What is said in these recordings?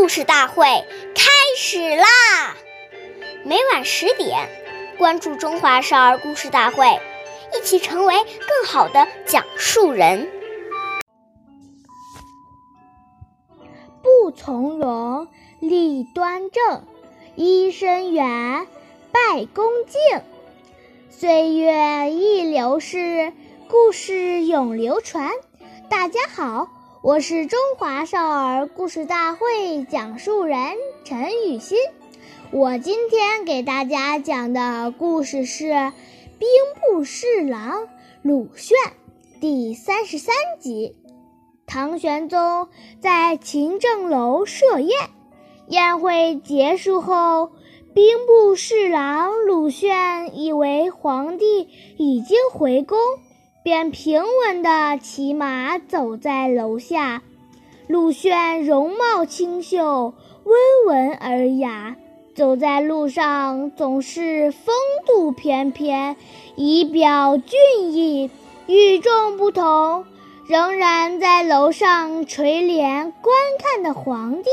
故事大会开始啦！每晚十点，关注《中华少儿故事大会》，一起成为更好的讲述人。不从容，立端正，揖深远，拜恭敬。岁月易流逝，故事永流传。大家好。我是中华少儿故事大会讲述人陈雨欣，我今天给大家讲的故事是《兵部侍郎鲁炫》第三十三集。唐玄宗在勤政楼设宴，宴会结束后，兵部侍郎鲁炫以为皇帝已经回宫。便平稳地骑马走在楼下。鲁炫容貌清秀，温文尔雅，走在路上总是风度翩翩，仪表俊逸，与众不同。仍然在楼上垂帘观看的皇帝，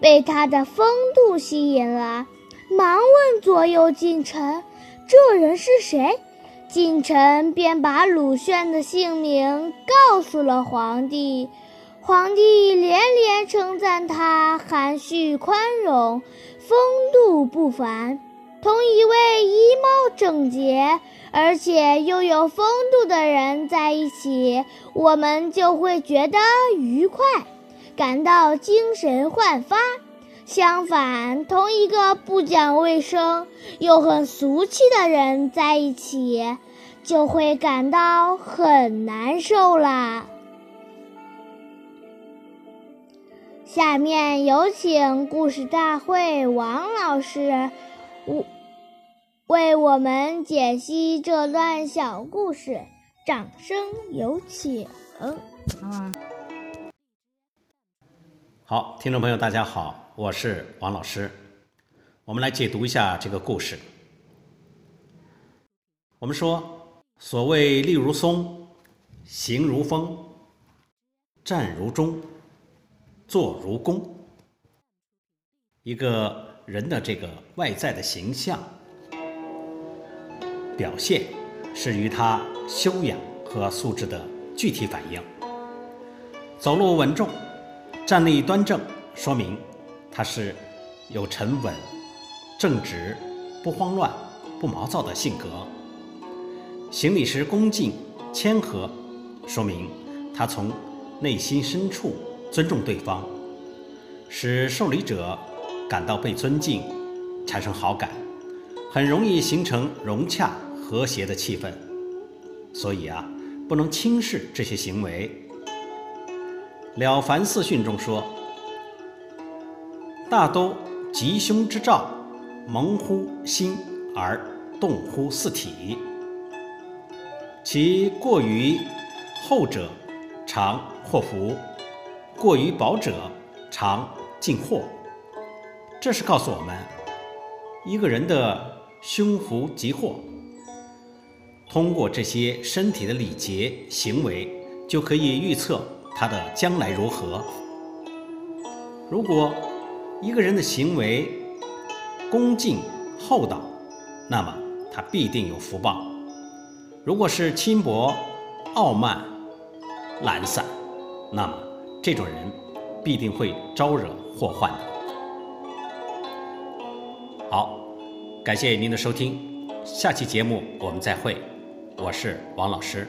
被他的风度吸引了，忙问左右近臣：“这人是谁？”近臣便把鲁炫的姓名告诉了皇帝，皇帝连连称赞他含蓄宽容，风度不凡。同一位衣帽整洁而且又有风度的人在一起，我们就会觉得愉快，感到精神焕发。相反，同一个不讲卫生又很俗气的人在一起，就会感到很难受啦。下面有请故事大会王老师为我们解析这段小故事，掌声有请。好听众朋友，大家好。我是王老师，我们来解读一下这个故事。我们说，所谓立如松，行如风，站如钟，坐如弓。一个人的这个外在的形象表现，是与他修养和素质的具体反应。走路稳重，站立端正，说明。他是有沉稳、正直、不慌乱、不毛躁的性格。行礼时恭敬谦和，说明他从内心深处尊重对方，使受礼者感到被尊敬，产生好感，很容易形成融洽和谐的气氛。所以啊，不能轻视这些行为。《了凡四训》中说。大都吉凶之兆，蒙乎心而动乎四体。其过于厚者，常祸福；过于薄者，常进祸。这是告诉我们，一个人的凶福吉祸，通过这些身体的礼节行为，就可以预测他的将来如何。如果一个人的行为恭敬厚道，那么他必定有福报；如果是轻薄、傲慢、懒散，那么这种人必定会招惹祸患的。好，感谢您的收听，下期节目我们再会。我是王老师。